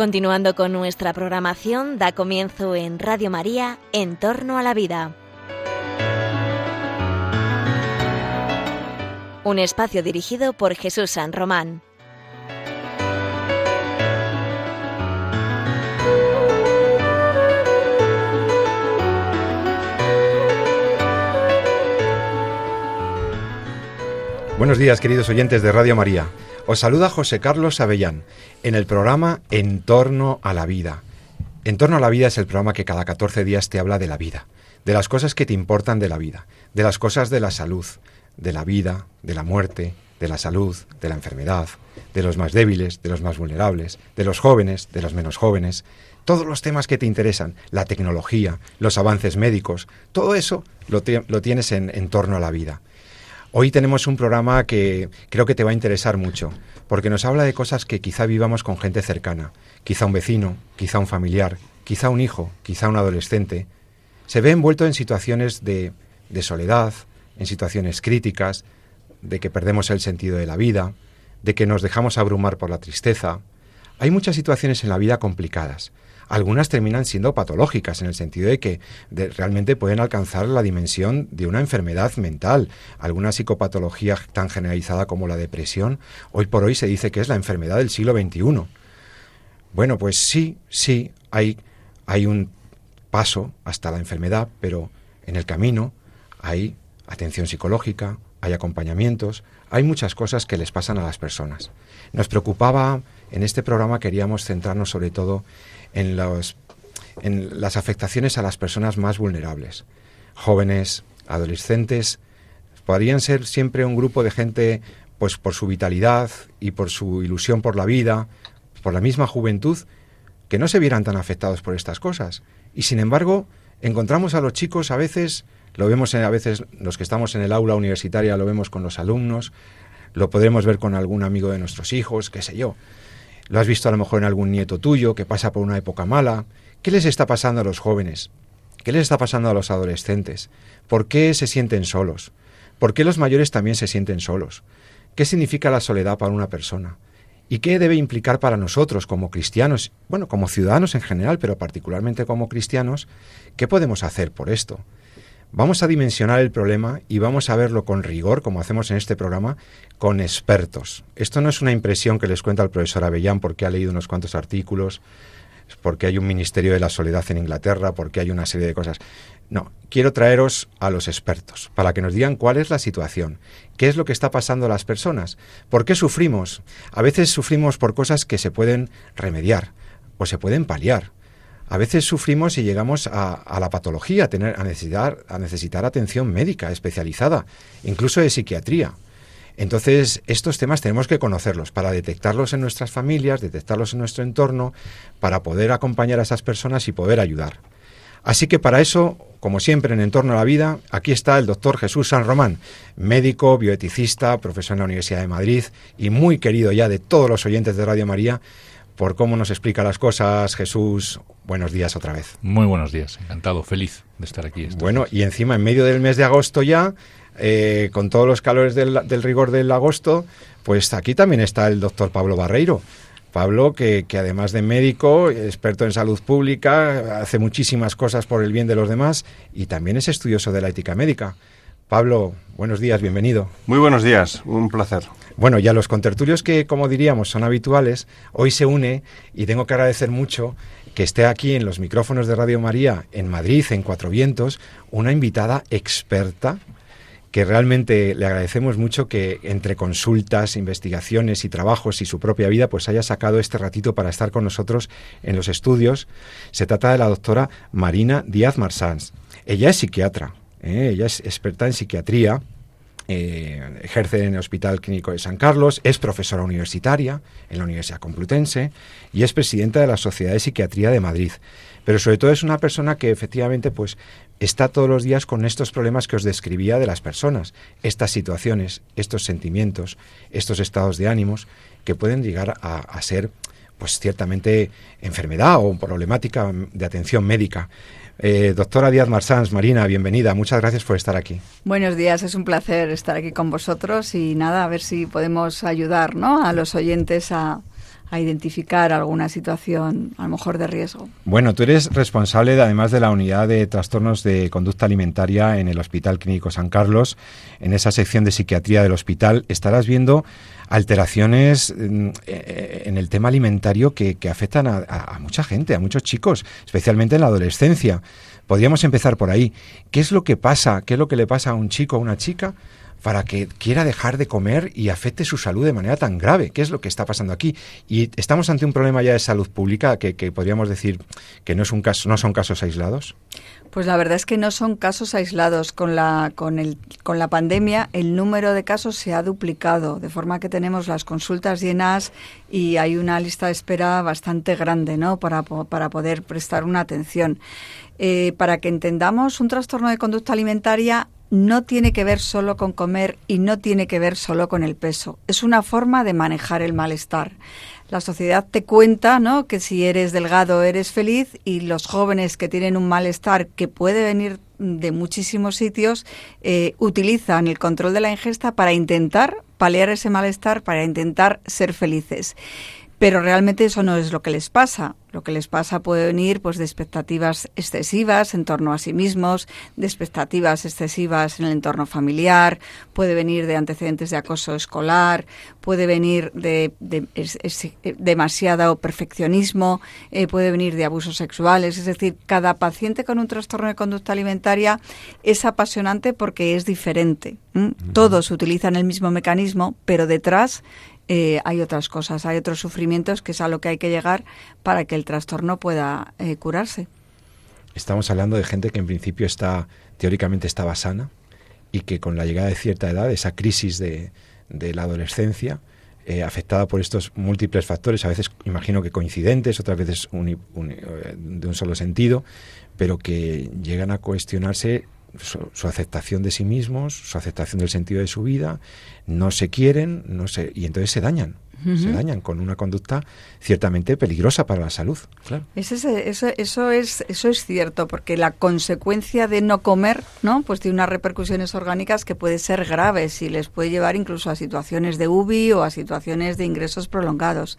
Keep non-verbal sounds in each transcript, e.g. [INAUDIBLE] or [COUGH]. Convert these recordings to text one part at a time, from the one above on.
Continuando con nuestra programación, da comienzo en Radio María, En torno a la vida. Un espacio dirigido por Jesús San Román. Buenos días, queridos oyentes de Radio María. Os saluda José Carlos Avellán en el programa En torno a la vida. En torno a la vida es el programa que cada 14 días te habla de la vida, de las cosas que te importan de la vida, de las cosas de la salud, de la vida, de la muerte, de la salud, de la enfermedad, de los más débiles, de los más vulnerables, de los jóvenes, de los menos jóvenes, todos los temas que te interesan, la tecnología, los avances médicos, todo eso lo, tienes en, en torno a la vida. Hoy tenemos un programa que creo que te va a interesar mucho, porque nos habla de cosas que quizá vivamos con gente cercana, quizá un vecino, quizá un familiar, quizá un hijo, quizá un adolescente. Se ve envuelto en situaciones de, de soledad, en situaciones críticas, de que perdemos el sentido de la vida, de que nos dejamos abrumar por la tristeza. Hay muchas situaciones en la vida complicadas, algunas terminan siendo patológicas en el sentido de que realmente pueden alcanzar la dimensión de una enfermedad mental. Alguna psicopatología tan generalizada como la depresión, hoy por hoy se dice que es la enfermedad del siglo XXI. Bueno, pues sí, sí, hay, hay un paso hasta la enfermedad, pero en el camino hay atención psicológica, hay acompañamientos, hay muchas cosas que les pasan a las personas. Nos preocupaba, en este programa queríamos centrarnos sobre todo en, los, en las afectaciones a las personas más vulnerables. Jóvenes, adolescentes, podrían ser siempre un grupo de gente, pues por su vitalidad y por su ilusión por la vida, por la misma juventud, que no se vieran tan afectados por estas cosas. Y sin embargo, encontramos a los chicos a veces, lo vemos a veces los que estamos en el aula universitaria, lo vemos con los alumnos, lo podremos ver con algún amigo de nuestros hijos, qué sé yo. Lo has visto a lo mejor en algún nieto tuyo que pasa por una época mala. ¿Qué les está pasando a los jóvenes? ¿Qué les está pasando a los adolescentes? ¿Por qué se sienten solos? ¿Por qué los mayores también se sienten solos? ¿Qué significa la soledad para una persona? ¿Y qué debe implicar para nosotros como cristianos, bueno, como ciudadanos en general, pero particularmente como cristianos? ¿Qué podemos hacer por esto? Vamos a dimensionar el problema y vamos a verlo con rigor, como hacemos en este programa, con expertos. Esto no es una impresión que les cuenta el profesor Avellán porque ha leído unos cuantos artículos, porque hay un Ministerio de la Soledad en Inglaterra, porque hay una serie de cosas. No, quiero traeros a los expertos para que nos digan cuál es la situación, qué es lo que está pasando a las personas, por qué sufrimos. A veces sufrimos por cosas que se pueden remediar o se pueden paliar a veces sufrimos y llegamos a, la patología, a, tener, a, necesitar, a necesitar atención médica especializada, incluso de psiquiatría. Entonces, estos temas tenemos que conocerlos para detectarlos en nuestras familias, detectarlos en nuestro entorno, para poder acompañar a esas personas y poder ayudar. Así que para eso, como siempre en Entorno a la Vida, aquí está el doctor Jesús San Román, médico, bioeticista, profesor en la Universidad de Madrid y muy querido ya de todos los oyentes de Radio María, por cómo nos explica las cosas. Jesús, buenos días otra vez. Muy buenos días, encantado, feliz de estar aquí. Bueno, y encima en medio del mes de agosto ya, eh, con todos los calores del, rigor del agosto, pues aquí también está el doctor Pablo Barreiro. Pablo, que, que, además de médico, experto en salud pública, hace muchísimas cosas por el bien de los demás y también es estudioso de la ética médica. Pablo, buenos días, bienvenido. Muy buenos días, un placer. Bueno, ya los contertulios que, como diríamos, son habituales, hoy se une y tengo que agradecer mucho que esté aquí en los micrófonos de Radio María en Madrid, en Cuatro Vientos, una invitada experta que realmente le agradecemos mucho que entre consultas, investigaciones y trabajos y su propia vida, pues haya sacado este ratito para estar con nosotros en los estudios. Se trata de la doctora Marina Díaz Marsans. Ella es psiquiatra, ¿eh? ella es experta en psiquiatría, eh, ejerce en el Hospital Clínico de San Carlos, es profesora universitaria en la Universidad Complutense y es presidenta de la Sociedad de Psiquiatría de Madrid. Pero sobre todo es una persona que efectivamente pues está todos los días con estos problemas que os describía de las personas, estas situaciones, estos sentimientos, estos estados de ánimos que pueden llegar a, a ser pues ciertamente enfermedad o problemática de atención médica. Eh, doctora Díaz Marsans, Marina, bienvenida. Muchas gracias por estar aquí. Buenos días, es un placer estar aquí con vosotros y nada, a ver si podemos ayudar ¿no? a los oyentes a, identificar alguna situación a lo mejor de riesgo. Bueno, tú eres responsable además de la unidad de trastornos de conducta alimentaria en el Hospital Clínico San Carlos. En esa sección de psiquiatría del hospital estarás viendo alteraciones mm, eh, en el tema alimentario que, afectan a, mucha gente, a muchos chicos, especialmente en la adolescencia. Podríamos empezar por ahí. ¿Qué es lo que pasa? ¿Qué es lo que le pasa a un chico a una chica para que quiera dejar de comer y afecte su salud de manera tan grave. ¿Qué es lo que está pasando aquí? Y estamos ante un problema ya de salud pública que, podríamos decir que no es un caso, no son casos aislados. Pues la verdad es que no son casos aislados. Con la, con, el, con la pandemia el número de casos se ha duplicado, de forma que tenemos las consultas llenas y hay una lista de espera bastante grande ¿no? para, para poder prestar una atención. Eh, para que entendamos, un trastorno de conducta alimentaria no tiene que ver solo con comer y no tiene que ver solo con el peso. Es una forma de manejar el malestar. La sociedad te cuenta, ¿no? Que si eres delgado eres feliz y los jóvenes que tienen un malestar que puede venir de muchísimos sitios eh, utilizan el control de la ingesta para intentar paliar ese malestar, para intentar ser felices. Pero realmente eso no es lo que les pasa. Lo que les pasa puede venir pues de expectativas excesivas en torno a sí mismos, de expectativas excesivas en el entorno familiar, puede venir de antecedentes de acoso escolar, puede venir de, demasiado perfeccionismo, eh, puede venir de abusos sexuales. Es decir, cada paciente con un trastorno de conducta alimentaria es apasionante porque es diferente. Todos utilizan el mismo mecanismo, pero detrás eh, hay otras cosas, hay otros sufrimientos que es a lo que hay que llegar para que el trastorno pueda eh, curarse. Estamos hablando de gente que en principio está, teóricamente estaba sana y que con la llegada de cierta edad, esa crisis de, la adolescencia, eh, afectada por estos múltiples factores, a veces imagino que coincidentes, otras veces de un solo sentido, pero que llegan a cuestionarse su, aceptación de sí mismos, su aceptación del sentido de su vida, no se quieren, no se, y entonces se dañan. Se dañan con una conducta ciertamente peligrosa para la salud. Claro. eso, eso, es, eso es cierto, porque la consecuencia de no comer, ¿no? Pues tiene unas repercusiones orgánicas que pueden ser graves y les puede llevar incluso a situaciones de UBI o a situaciones de ingresos prolongados.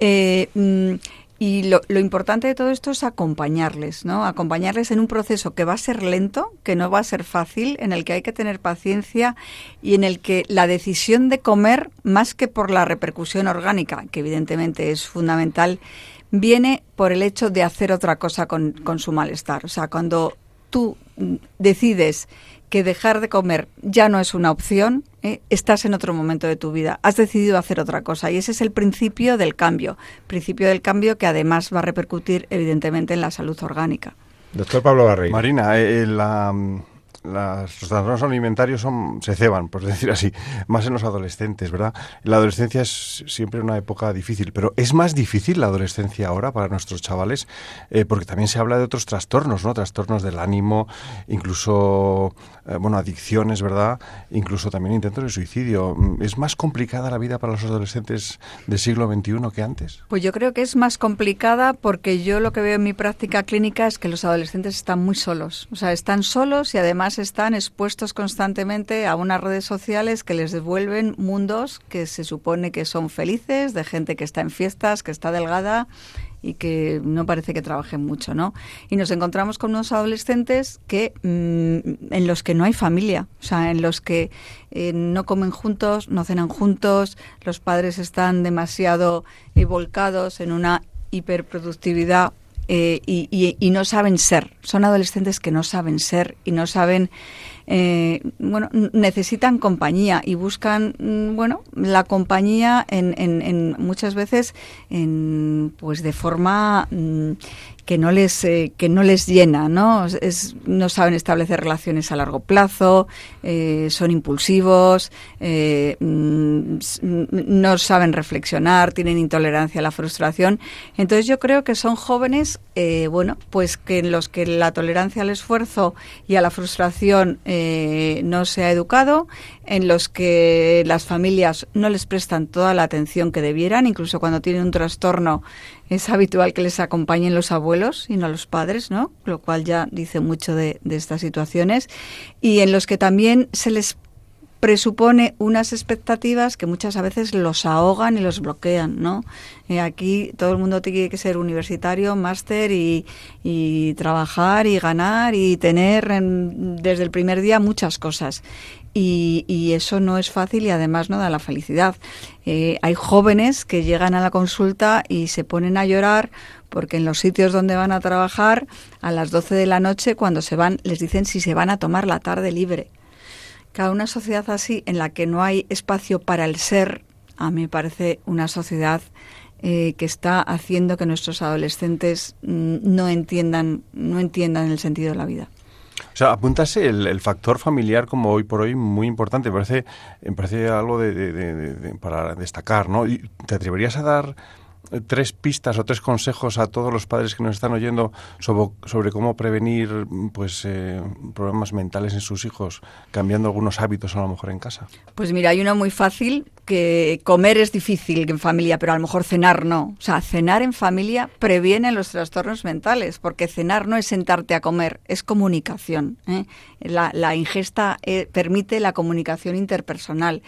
Eh, mm, y lo, lo, importante de todo esto es acompañarles, ¿no? Acompañarles en un proceso que va a ser lento, que no va a ser fácil, en el que hay que tener paciencia y en el que la decisión de comer, más que por la repercusión orgánica, que evidentemente es fundamental, viene por el hecho de hacer otra cosa con, con su malestar. O sea, cuando tú decides que dejar de comer ya no es una opción, ¿eh? estás en otro momento de tu vida, has decidido hacer otra cosa y ese es el principio del cambio, principio del cambio que además va a repercutir evidentemente en la salud orgánica. Doctor Pablo Barreiro. Marina, eh, la, los trastornos alimentarios son, se ceban, por decir así, más en los adolescentes, ¿verdad? La adolescencia es siempre una época difícil, pero es más difícil la adolescencia ahora para nuestros chavales, eh, porque también se habla de otros trastornos, ¿no? Trastornos del ánimo, incluso, eh, bueno, adicciones, ¿verdad? Incluso también intentos de suicidio. ¿Es más complicada la vida para los adolescentes del siglo XXI que antes? Pues yo creo que es más complicada porque yo lo que veo en mi práctica clínica es que los adolescentes están muy solos, o sea, están solos y además están expuestos constantemente a unas redes sociales que les devuelven mundos que se supone que son felices, de gente que está en fiestas, que está delgada y que no parece que trabajen mucho, ¿no? Y nos encontramos con unos adolescentes que mm, en los que no hay familia, o sea, en los que eh, no comen juntos, no cenan juntos, los padres están demasiado volcados en una hiperproductividad eh, y, no saben ser. Son adolescentes que no saben ser y no saben, eh, bueno, necesitan compañía y buscan, mm, bueno, la compañía en, en, muchas veces, en, pues de forma mm, que no les eh, que no les llena no es, no saben establecer relaciones a largo plazo eh, son impulsivos eh, mm, no saben reflexionar tienen intolerancia a la frustración. Entonces yo creo que son jóvenes bueno pues que en los que la tolerancia al esfuerzo y a la frustración no se ha educado en los que las familias no les prestan toda la atención que debieran incluso cuando tienen un trastorno es habitual que les acompañen los abuelos y no los padres, ¿no? Lo cual ya dice mucho de, estas situaciones. Y en los que también se les presupone unas expectativas que muchas veces los ahogan y los bloquean, ¿no? Eh, aquí todo el mundo tiene que ser universitario, máster y, trabajar y ganar y tener desde el primer día muchas cosas. Y, eso no es fácil y además no da la felicidad. Eh, hay jóvenes que llegan a la consulta y se ponen a llorar porque en los sitios donde van a trabajar a las 12 de la noche cuando se van les dicen si se van a tomar la tarde libre. Cada una sociedad así en la que no hay espacio para el ser, a mí me parece una sociedad eh, que está haciendo que nuestros adolescentes mm, no entiendan no entiendan el sentido de la vida. Sea, apuntase el, factor familiar como hoy por hoy muy importante. Me parece, parece algo de, para destacar, ¿no? ¿Y ¿Te atreverías a dar tres pistas o tres consejos a todos los padres que nos están oyendo sobre, cómo prevenir pues eh, problemas mentales en sus hijos, cambiando algunos hábitos a lo mejor en casa? Pues mira, hay uno muy fácil, que comer es difícil en familia, pero a lo mejor cenar no. O sea, cenar en familia previene los trastornos mentales, porque cenar no es sentarte a comer, es comunicación. ¿eh? La, ingesta eh, permite la comunicación interpersonal.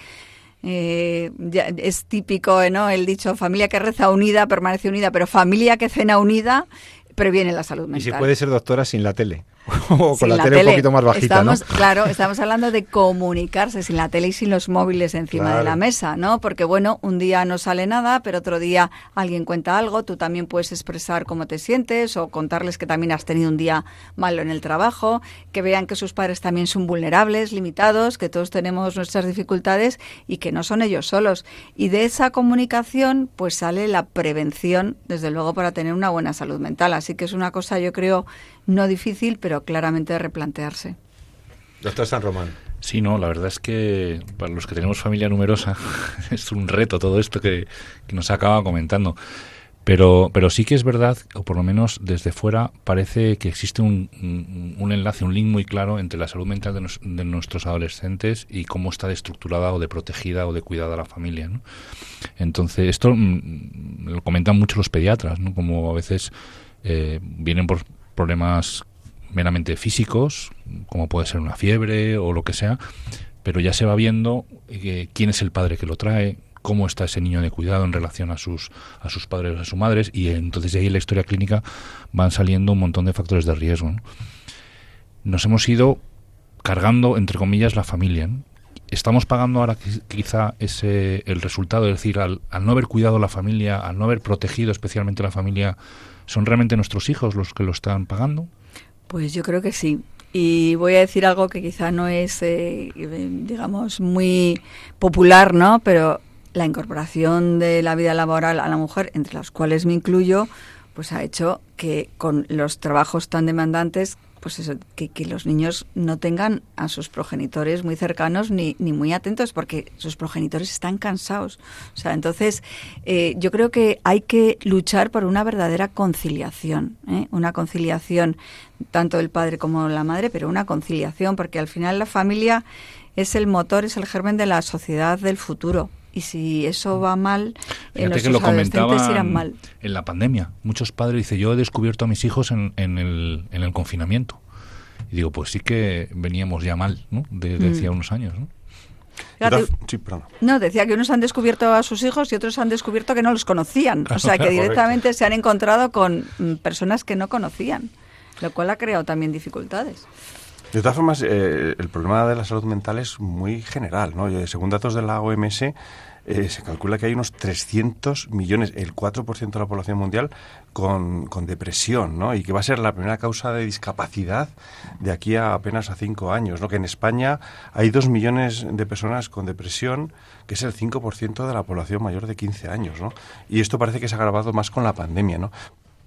Eh, es típico, ¿no? El dicho familia que reza unida permanece unida, pero familia que cena unida previene la salud mental. Y si puede ser doctora sin la tele. O [LAUGHS] con la, tele, un poquito más bajita, estamos, Claro, estamos hablando de comunicarse sin la tele y sin los móviles encima de la mesa, ¿no? Porque, bueno, un día no sale nada, pero otro día alguien cuenta algo, tú también puedes expresar cómo te sientes o contarles que también has tenido un día malo en el trabajo, que vean que sus padres también son vulnerables, limitados, que todos tenemos nuestras dificultades y que no son ellos solos. Y de esa comunicación, pues sale la prevención, desde luego, para tener una buena salud mental. Así que es una cosa, yo creo, no difícil, pero claramente de replantearse. Doctor San Román. Sí, no, la verdad es que para los que tenemos familia numerosa [LAUGHS] es un reto todo esto que, nos acaba comentando. Pero, pero sí que es verdad, o por lo menos desde fuera, parece que existe un, un, enlace, un link muy claro entre la salud mental de, de, nuestros adolescentes y cómo está de estructurada o de protegida o de cuidada la familia. ¿no? Entonces, esto mm, lo comentan mucho los pediatras, ¿no? como a veces eh, vienen por problemas meramente físicos, como puede ser una fiebre o lo que sea, pero ya se va viendo eh, quién es el padre que lo trae, cómo está ese niño de cuidado en relación a sus a sus padres o a sus madres y entonces de ahí en la historia clínica van saliendo un montón de factores de riesgo. Nos hemos ido cargando entre comillas la familia. Estamos pagando ahora quizá ese el resultado, es decir, al, al no haber cuidado la familia, al no haber protegido especialmente la familia ¿Son realmente nuestros hijos los que lo están pagando? Pues yo creo que sí. Y voy a decir algo que quizá no es, eh, digamos, muy popular, ¿no? Pero la incorporación de la vida laboral a la mujer, entre las cuales me incluyo, pues ha hecho que con los trabajos tan demandantes pues eso, que, los niños no tengan a sus progenitores muy cercanos ni, ni, muy atentos porque sus progenitores están cansados. O sea, entonces eh, yo creo que hay que luchar por una verdadera conciliación, ¿eh? una conciliación tanto del padre como la madre, pero una conciliación porque al final la familia es el motor, es el germen de la sociedad del futuro y si eso va mal, en los adolescentes irán mal. En la pandemia, muchos padres dicen, yo he descubierto a mis hijos en, en, el, en el confinamiento. Y digo, pues sí que veníamos ya mal, ¿no? Desde mm. hacía unos años, ¿no? no, decía que unos han descubierto a sus hijos y otros han descubierto que no los conocían. o sea, que directamente se han encontrado con mm, personas que no conocían, lo cual ha creado también dificultades. De todas formas, eh, el problema de la salud mental es muy general. ¿no? Según datos de la OMS, eh, se calcula que hay unos 300 millones, el 4% de la población mundial, con, con, depresión, ¿no? Y que va a ser la primera causa de discapacidad de aquí a apenas a cinco años, ¿no? Que en España hay dos millones de personas con depresión, que es el 5% de la población mayor de 15 años, ¿no? Y esto parece que se ha agravado más con la pandemia, ¿no?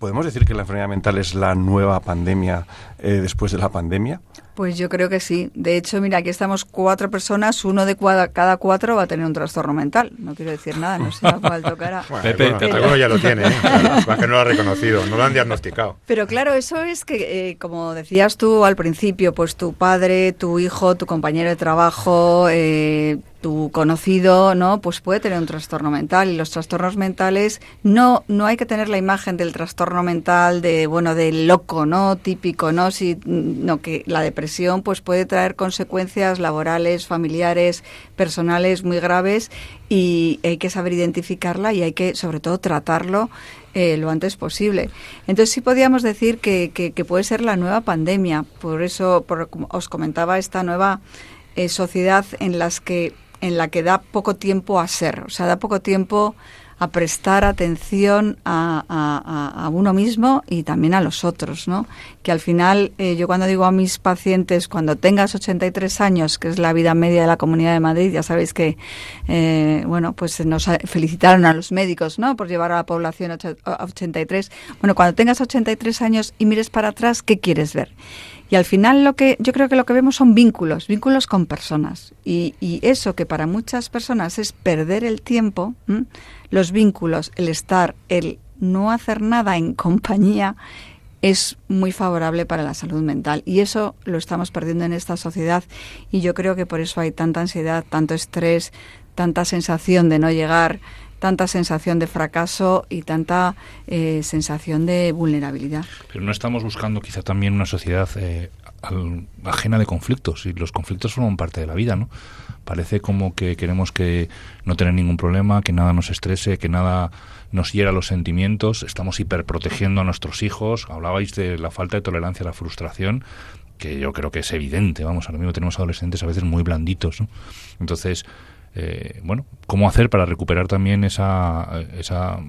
¿Podemos decir que la enfermedad mental es la nueva pandemia eh, después de la pandemia? Pues yo creo que sí. De hecho, mira, aquí estamos cuatro personas, uno de cada cuatro va a tener un trastorno mental. No quiero decir nada, no sé [LAUGHS] cuál tocará. Pepe, alguno ya lo tiene, ¿eh? [LAUGHS] que no lo ha reconocido, no lo han diagnosticado. Pero claro, eso es que, eh, como decías tú al principio, pues tu padre, tu hijo, tu compañero de trabajo, eh, tu conocido, ¿no? Pues puede tener un trastorno mental y los trastornos mentales no no hay que tener la imagen del trastorno mental de bueno del loco, ¿no? Típico, ¿no? Si no que la depresión depresión pues puede traer consecuencias laborales, familiares, personales muy graves y hay que saber identificarla y hay que sobre todo tratarlo eh, lo antes posible. Entonces sí podríamos decir que, puede ser la nueva pandemia. Por eso por, os comentaba esta nueva eh, sociedad en las que en la que da poco tiempo a ser, o sea, da poco tiempo a prestar atención a, uno mismo y también a los otros, ¿no? Que al final, eh, yo cuando digo a mis pacientes, cuando tengas 83 años, que es la vida media de la Comunidad de Madrid, ya sabéis que, eh, bueno, pues nos felicitaron a los médicos, ¿no? Por llevar a la población a 83. Bueno, cuando tengas 83 años y mires para atrás, ¿qué quieres ver? Y al final lo que yo creo que lo que vemos son vínculos, vínculos con personas. Y, eso que para muchas personas es perder el tiempo, los vínculos, el estar, el no hacer nada en compañía, es muy favorable para la salud mental. Y eso lo estamos perdiendo en esta sociedad. Y yo creo que por eso hay tanta ansiedad, tanto estrés, tanta sensación de no llegar, tanta sensación de fracaso y tanta eh, sensación de vulnerabilidad. Pero no estamos buscando quizá también una sociedad eh, ajena de conflictos y los conflictos forman parte de la vida, ¿no? Parece como que queremos que no tener ningún problema, que nada nos estrese, que nada nos hiera los sentimientos, estamos hiperprotegiendo a nuestros hijos. Hablabais de la falta de tolerancia a la frustración, que yo creo que es evidente, vamos, ahora mismo tenemos adolescentes a veces muy blanditos, ¿no? Entonces, eh, bueno, cómo hacer para recuperar también esa, esa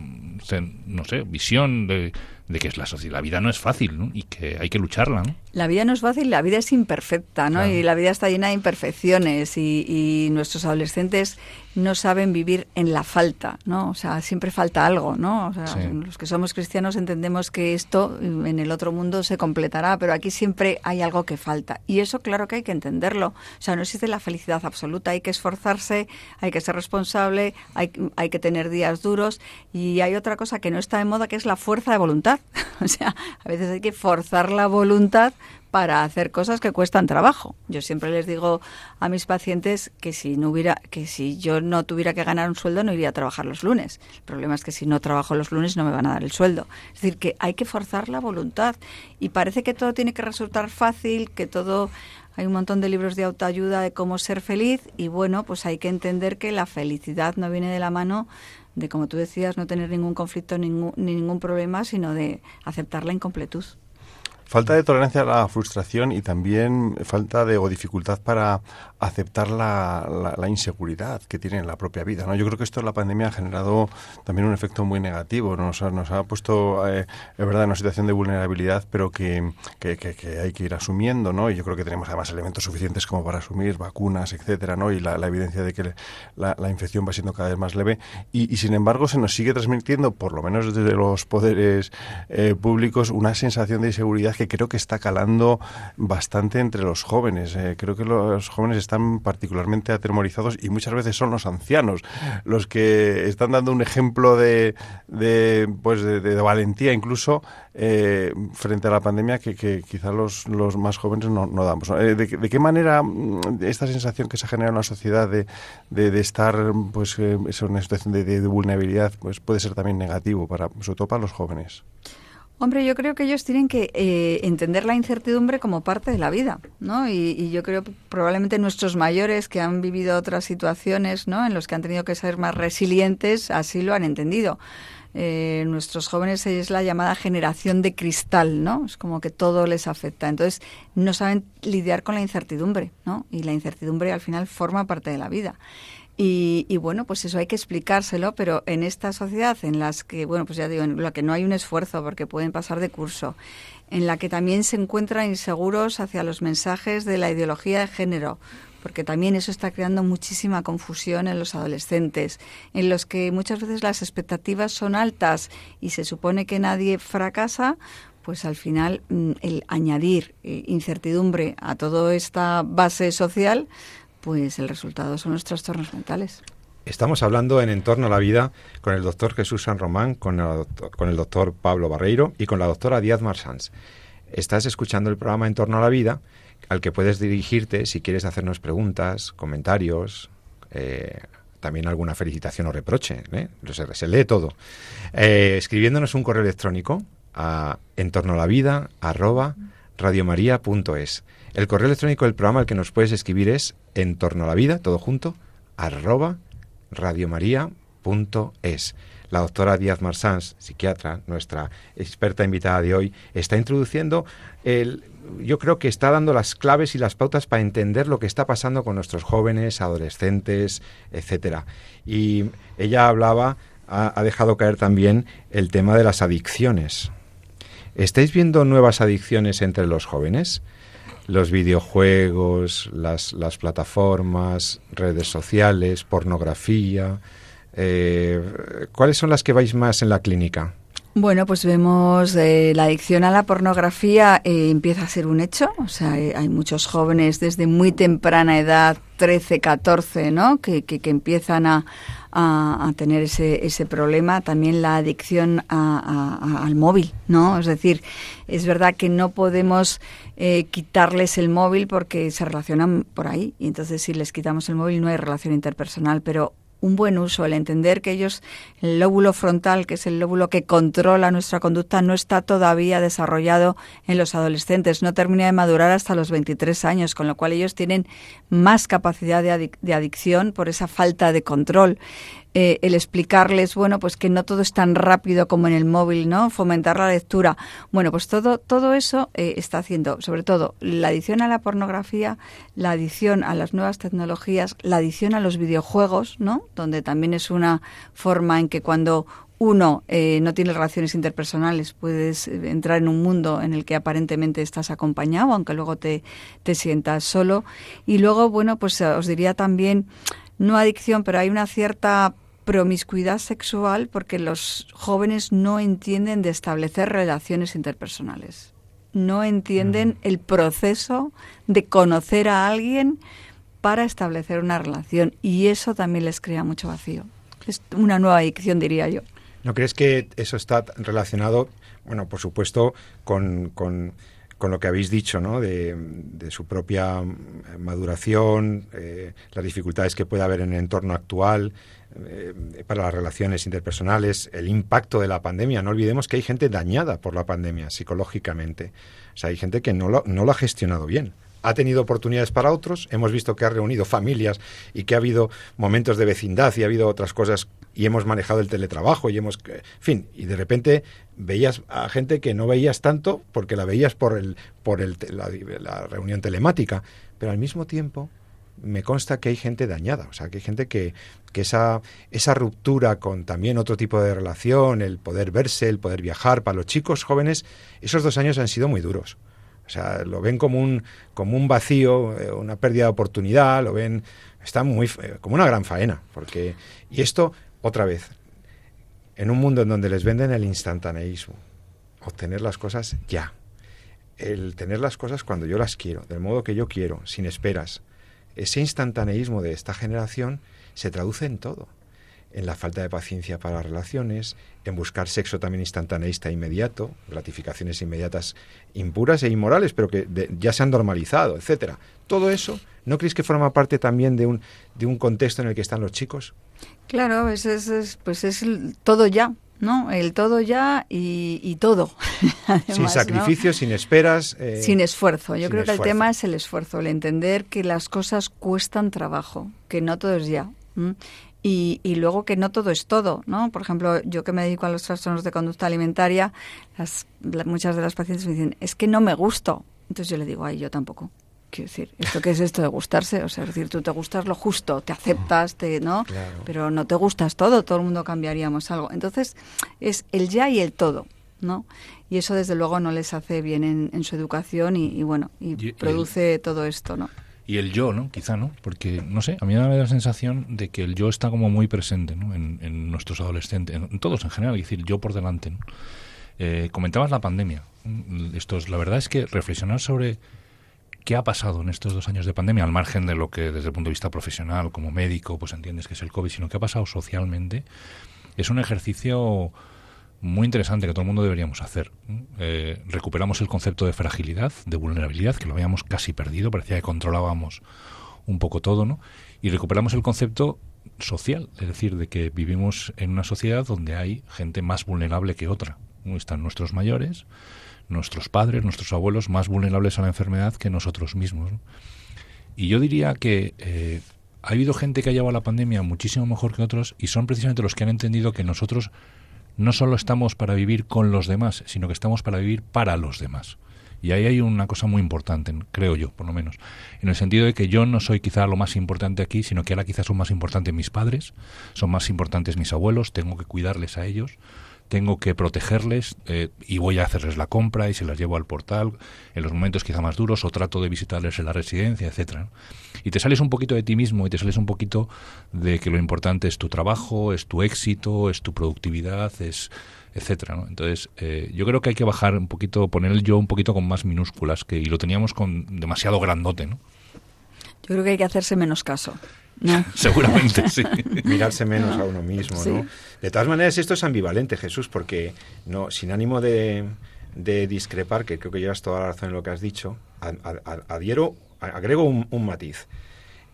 no sé, visión de, de que es la, la vida no es fácil y que hay que lucharla. ¿no? La vida no es fácil, la vida es imperfecta, ¿no? Y la vida está llena de imperfecciones y, y, nuestros adolescentes no saben vivir en la falta, ¿no? O sea, siempre falta algo, ¿no? O sea, los que somos cristianos entendemos que esto en el otro mundo se completará, pero aquí siempre hay algo que falta. Y eso claro que hay que entenderlo. O sea, no existe la felicidad absoluta, hay que esforzarse, hay que ser responsable, hay, hay que tener días duros y hay otra cosa que no está de moda que es la fuerza de voluntad. [LAUGHS] o sea, a veces hay que forzar la voluntad para hacer cosas que cuestan trabajo. Yo siempre les digo a mis pacientes que si no hubiera que si yo no tuviera que ganar un sueldo no iría a trabajar los lunes. El problema es que si no trabajo los lunes no me van a dar el sueldo. Es decir, que hay que forzar la voluntad y parece que todo tiene que resultar fácil, que todo hay un montón de libros de autoayuda de cómo ser feliz y bueno, pues hay que entender que la felicidad no viene de la mano de, como tú decías, no tener ningún conflicto ningún, ni ningún problema, sino de aceptar la incompletud. Falta de tolerancia a la frustración y también falta de o dificultad para aceptar la, la, inseguridad que tiene en la propia vida. ¿no? Yo creo que esto la pandemia ha generado también un efecto muy negativo. Nos, ha, nos ha puesto, eh, es verdad, en una situación de vulnerabilidad, pero que, que, hay que ir asumiendo. ¿no? Y yo creo que tenemos además elementos suficientes como para asumir vacunas, etcétera, ¿no? y la, evidencia de que la, infección va siendo cada vez más leve. Y, y, sin embargo, se nos sigue transmitiendo, por lo menos desde los poderes eh, públicos, una sensación de inseguridad que creo que está calando bastante entre los jóvenes. Eh, creo que los jóvenes están están particularmente atemorizados y muchas veces son los ancianos los que están dando un ejemplo de, de pues de, valentía incluso eh, frente a la pandemia que, que quizá los, los, más jóvenes no, no damos. Eh, ¿De, ¿De, qué manera mm, esta sensación que se ha generado en la sociedad de, de, estar pues eh, en una situación de, vulnerabilidad pues puede ser también negativo para sobre todo para los jóvenes? Hombre, yo creo que ellos tienen que eh, entender la incertidumbre como parte de la vida, ¿no? Y, yo creo probablemente nuestros mayores que han vivido otras situaciones, ¿no? En los que han tenido que ser más resilientes, así lo han entendido. Eh, nuestros jóvenes es la llamada generación de cristal, ¿no? Es como que todo les afecta. Entonces, no saben lidiar con la incertidumbre, ¿no? Y la incertidumbre al final forma parte de la vida. Y, bueno, pues eso hay que explicárselo, pero en esta sociedad en las que, bueno, pues ya digo, en la que no hay un esfuerzo porque pueden pasar de curso, en la que también se encuentran inseguros hacia los mensajes de la ideología de género, porque también eso está creando muchísima confusión en los adolescentes, en los que muchas veces las expectativas son altas y se supone que nadie fracasa, pues al final mm, el añadir eh, incertidumbre a toda esta base social pues el resultado son los trastornos mentales. Estamos hablando en Entorno a la Vida con el doctor Jesús San Román, con el, doctor, Pablo Barreiro y con la doctora Díaz Marsans. Estás escuchando el programa Entorno a la Vida, al que puedes dirigirte si quieres hacernos preguntas, comentarios, eh, también alguna felicitación o reproche. ¿eh? Se, lee todo. Eh, escribiéndonos un correo electrónico a radiomaria.es. El correo electrónico del programa al que nos puedes escribir es en torno a la vida, todo junto, arroba radiomaria.es. La doctora Díaz Marsans, psiquiatra, nuestra experta invitada de hoy, está introduciendo el, yo creo que está dando las claves y las pautas para entender lo que está pasando con nuestros jóvenes, adolescentes, etcétera. Y ella hablaba, ha, ha dejado caer también el tema de las adicciones. ¿Estáis viendo nuevas adicciones entre los jóvenes? Los videojuegos, las, las plataformas, redes sociales, pornografía. Eh, ¿Cuáles son las que vais más en la clínica? Bueno, pues vemos eh, la adicción a la pornografía eh, empieza a ser un hecho. O sea, hay muchos jóvenes desde muy temprana edad, 13, 14, ¿no? Que, que empiezan a, a, tener ese, ese problema. También la adicción a, al móvil, ¿no? Es decir, es verdad que no podemos eh, quitarles el móvil porque se relacionan por ahí. Y entonces, si les quitamos el móvil, no hay relación interpersonal. Pero un buen uso, el entender que ellos, el lóbulo frontal, que es el lóbulo que controla nuestra conducta, no está todavía desarrollado en los adolescentes, no termina de madurar hasta los 23 años, con lo cual ellos tienen más capacidad de, de adicción por esa falta de control eh, el explicarles, bueno, pues que no todo es tan rápido como en el móvil, ¿no? Fomentar la lectura. Bueno, pues todo, todo eso eh, está haciendo, sobre todo, la adición a la pornografía, la adición a las nuevas tecnologías, la adición a los videojuegos, ¿no? Donde también es una forma en que cuando uno eh, no tiene relaciones interpersonales, puedes entrar en un mundo en el que aparentemente estás acompañado, aunque luego te, te sientas solo. Y luego, bueno, pues os diría también, no adicción, pero hay una cierta promiscuidad sexual porque los jóvenes no entienden de establecer relaciones interpersonales. No entienden el proceso de conocer a alguien para establecer una relación y eso también les crea mucho vacío. Es una nueva adicción, diría yo. ¿No crees que eso está relacionado, bueno, por supuesto, con, con, con lo que habéis dicho, ¿no? De, su propia maduración, eh, las dificultades que puede haber en el entorno actual, eh, para las relaciones interpersonales, el impacto de la pandemia. No olvidemos que hay gente dañada por la pandemia psicológicamente. O sea, hay gente que no lo, no lo ha gestionado bien. Ha tenido oportunidades para otros, hemos visto que ha reunido familias y que ha habido momentos de vecindad y ha habido otras cosas y hemos manejado el teletrabajo y hemos, en fin, y de repente veías a gente que no veías tanto porque la veías por el, por el, la, la reunión telemática, pero al mismo tiempo me consta que hay gente dañada, o sea, que hay gente que, que esa, esa ruptura con también otro tipo de relación, el poder verse, el poder viajar, para los chicos jóvenes, esos dos años han sido muy duros. O sea, lo ven como un, como un vacío, eh, una pérdida de oportunidad, lo ven, está muy, eh, como una gran faena, porque, y esto, otra vez, en un mundo en donde les venden el instantaneísmo, obtener las cosas ya, el tener las cosas cuando yo las quiero, del modo que yo quiero, sin esperas, ese instantaneísmo de esta generación se traduce en todo. En la falta de paciencia para las relaciones, en buscar sexo también instantaneísta e inmediato, gratificaciones inmediatas impuras e inmorales, pero que de, ya se han normalizado, etcétera. Todo eso, ¿no creéis que forma parte también de un, de un contexto en el que están los chicos? Claro, es, es, es pues es todo ya, ¿no? El todo ya y, y todo. [LAUGHS] Además, sin sacrificio, ¿no? sin esperas. Eh, sin esfuerzo. Yo creo esfuerzo. que el tema es el esfuerzo, el entender que las cosas cuestan trabajo, que no todo es ya. Y, y, luego que no todo es todo, ¿no? Por ejemplo, yo que me dedico a los trastornos de conducta alimentaria, las, la, muchas de las pacientes me dicen, es que no me gusto. Entonces yo le digo, ay, yo tampoco. Quiero decir, ¿esto qué es esto de gustarse? O sea, es decir, tú te gustas lo justo, te aceptas, te, ¿no? Claro. Pero no te gustas todo, todo el mundo cambiaríamos algo. Entonces, es el ya y el todo, ¿no? Y eso, desde luego, no les hace bien en, en su educación y, y bueno, y, y produce el, todo esto, ¿no? Y el yo, ¿no? Quizá, ¿no? Porque, no sé, a mí me da la sensación de que el yo está como muy presente, ¿no? En, en nuestros adolescentes, en, en, todos en general, es decir, yo por delante, ¿no? Eh, comentabas la pandemia. Esto es, la verdad es que reflexionar sobre ¿Qué ha pasado en estos dos años de pandemia, al margen de lo que desde el punto de vista profesional, como médico, pues entiendes que es el COVID, sino qué ha pasado socialmente? Es un ejercicio muy interesante que todo el mundo deberíamos hacer. Eh, recuperamos el concepto de fragilidad, de vulnerabilidad, que lo habíamos casi perdido, parecía que controlábamos un poco todo, ¿no? Y recuperamos el concepto social, es decir, de que vivimos en una sociedad donde hay gente más vulnerable que otra. Están nuestros mayores, nuestros padres, nuestros abuelos más vulnerables a la enfermedad que nosotros mismos. Y yo diría que eh, ha habido gente que ha llevado la pandemia muchísimo mejor que otros y son precisamente los que han entendido que nosotros no solo estamos para vivir con los demás, sino que estamos para vivir para los demás. Y ahí hay una cosa muy importante, creo yo, por lo menos, en el sentido de que yo no soy quizá lo más importante aquí, sino que ahora quizás son más importantes mis padres, son más importantes mis abuelos, tengo que cuidarles a ellos, tengo que protegerles eh, y voy a hacerles la compra y se las llevo al portal en los momentos quizá más duros o trato de visitarles en la residencia, etcétera. Y te sales un poquito de ti mismo y te sales un poquito de que lo importante es tu trabajo, es tu éxito, es tu productividad, es etcétera. Entonces, eh, yo creo que hay que bajar un poquito, poner el yo un poquito con más minúsculas, que y lo teníamos con demasiado grandote, ¿no? Yo creo que hay que hacerse menos caso. [LAUGHS] Seguramente, sí. [LAUGHS] Mirarse menos a uno mismo, ¿no? De todas maneras, esto es ambivalente, Jesús, porque no, sin ánimo de, discrepar, que creo que llevas toda la razón en lo que has dicho, adhiero, agrego un, matiz.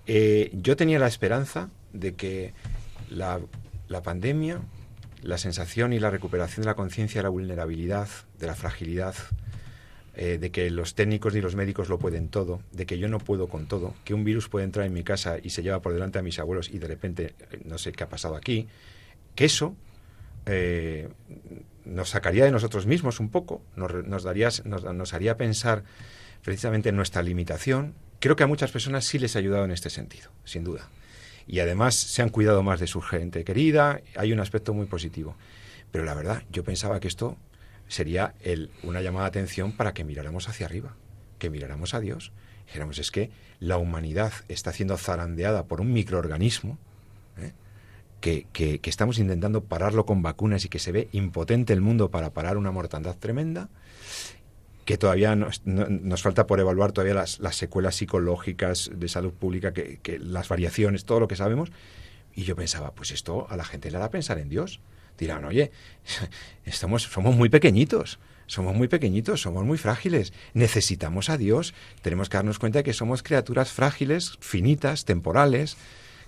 Eh, yo tenía la esperanza de que la, la pandemia, la sensación y la recuperación de la conciencia de la vulnerabilidad, de la fragilidad, eh, de que los técnicos y los médicos lo pueden todo, de que yo no puedo con todo, que un virus puede entrar en mi casa y se lleva por delante a mis abuelos y de repente eh, no sé qué ha pasado aquí, que eso eh, nos sacaría de nosotros mismos un poco, nos, daría, nos, haría pensar precisamente en nuestra limitación. Creo que a muchas personas sí les ha ayudado en este sentido, sin duda. Y además se han cuidado más de su gente querida, hay un aspecto muy positivo. Pero la verdad, yo pensaba que esto sería el, una llamada de atención para que miráramos hacia arriba, que miráramos a Dios. Dijéramos, es que la humanidad está siendo zarandeada por un microorganismo ¿eh? que, estamos intentando pararlo con vacunas y que se ve impotente el mundo para parar una mortandad tremenda que todavía nos, nos, falta por evaluar todavía las, las, secuelas psicológicas de salud pública, que, que, las variaciones, todo lo que sabemos. Y yo pensaba, pues esto a la gente le hará pensar en Dios dirán, oye, [LAUGHS] estamos, somos muy pequeñitos, somos muy pequeñitos, somos muy frágiles, necesitamos a Dios, tenemos que darnos cuenta de que somos criaturas frágiles, finitas, temporales,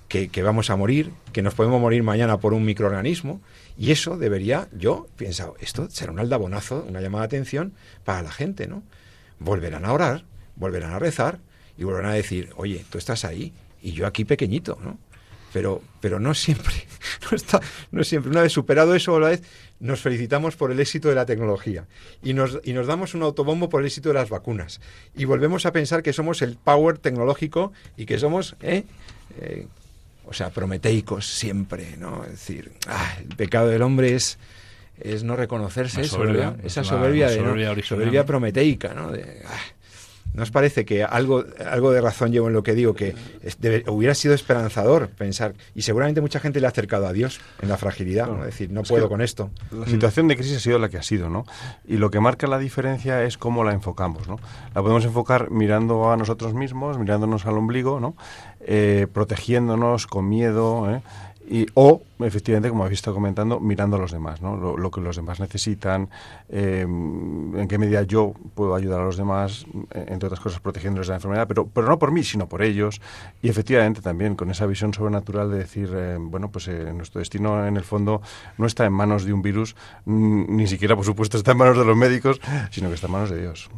que, vamos a morir, que nos podemos morir mañana por un microorganismo, y eso debería, yo pienso, esto será un aldabonazo, una llamada de atención para la gente, ¿no? Volverán a orar, volverán a rezar y volverán a decir, oye, tú estás ahí y yo aquí pequeñito, ¿no? Pero, pero no siempre, [LAUGHS] no, está, no siempre. Una vez superado eso, a la vez nos felicitamos por el éxito de la tecnología y nos, y nos damos un autobombo por el éxito de las vacunas y volvemos a pensar que somos el power tecnológico y que somos, ¿eh? Eh, o sea, prometeicos siempre, ¿no? Es decir, ah, el pecado del hombre es es no reconocerse eso, Esa soberbia, de, soberbia prometeica, ¿no? De, ah, ¿No os parece que algo, algo de razón llevo en lo que digo? Que hubiera sido esperanzador pensar, y seguramente mucha gente le ha acercado a Dios en la fragilidad, ¿no? decir, no puedo con esto. La situación de crisis ha sido la que ha sido, ¿no? Y lo que marca la diferencia es cómo la enfocamos, ¿no? La podemos enfocar mirando a nosotros mismos, mirándonos al ombligo, ¿no? Eh, protegiéndonos con miedo, ¿eh? Y, o, efectivamente, como habéis estado comentando, mirando a los demás, ¿no? lo, que los demás necesitan, eh, en qué medida yo puedo ayudar a los demás, eh, entre otras cosas, protegiéndoles de la enfermedad, pero, pero no por mí, sino por ellos. Y efectivamente también con esa visión sobrenatural de decir, eh, bueno, pues nuestro destino en el fondo no está en manos de un virus, ni siquiera, por supuesto, está en manos de los médicos, sino que está en manos de Dios.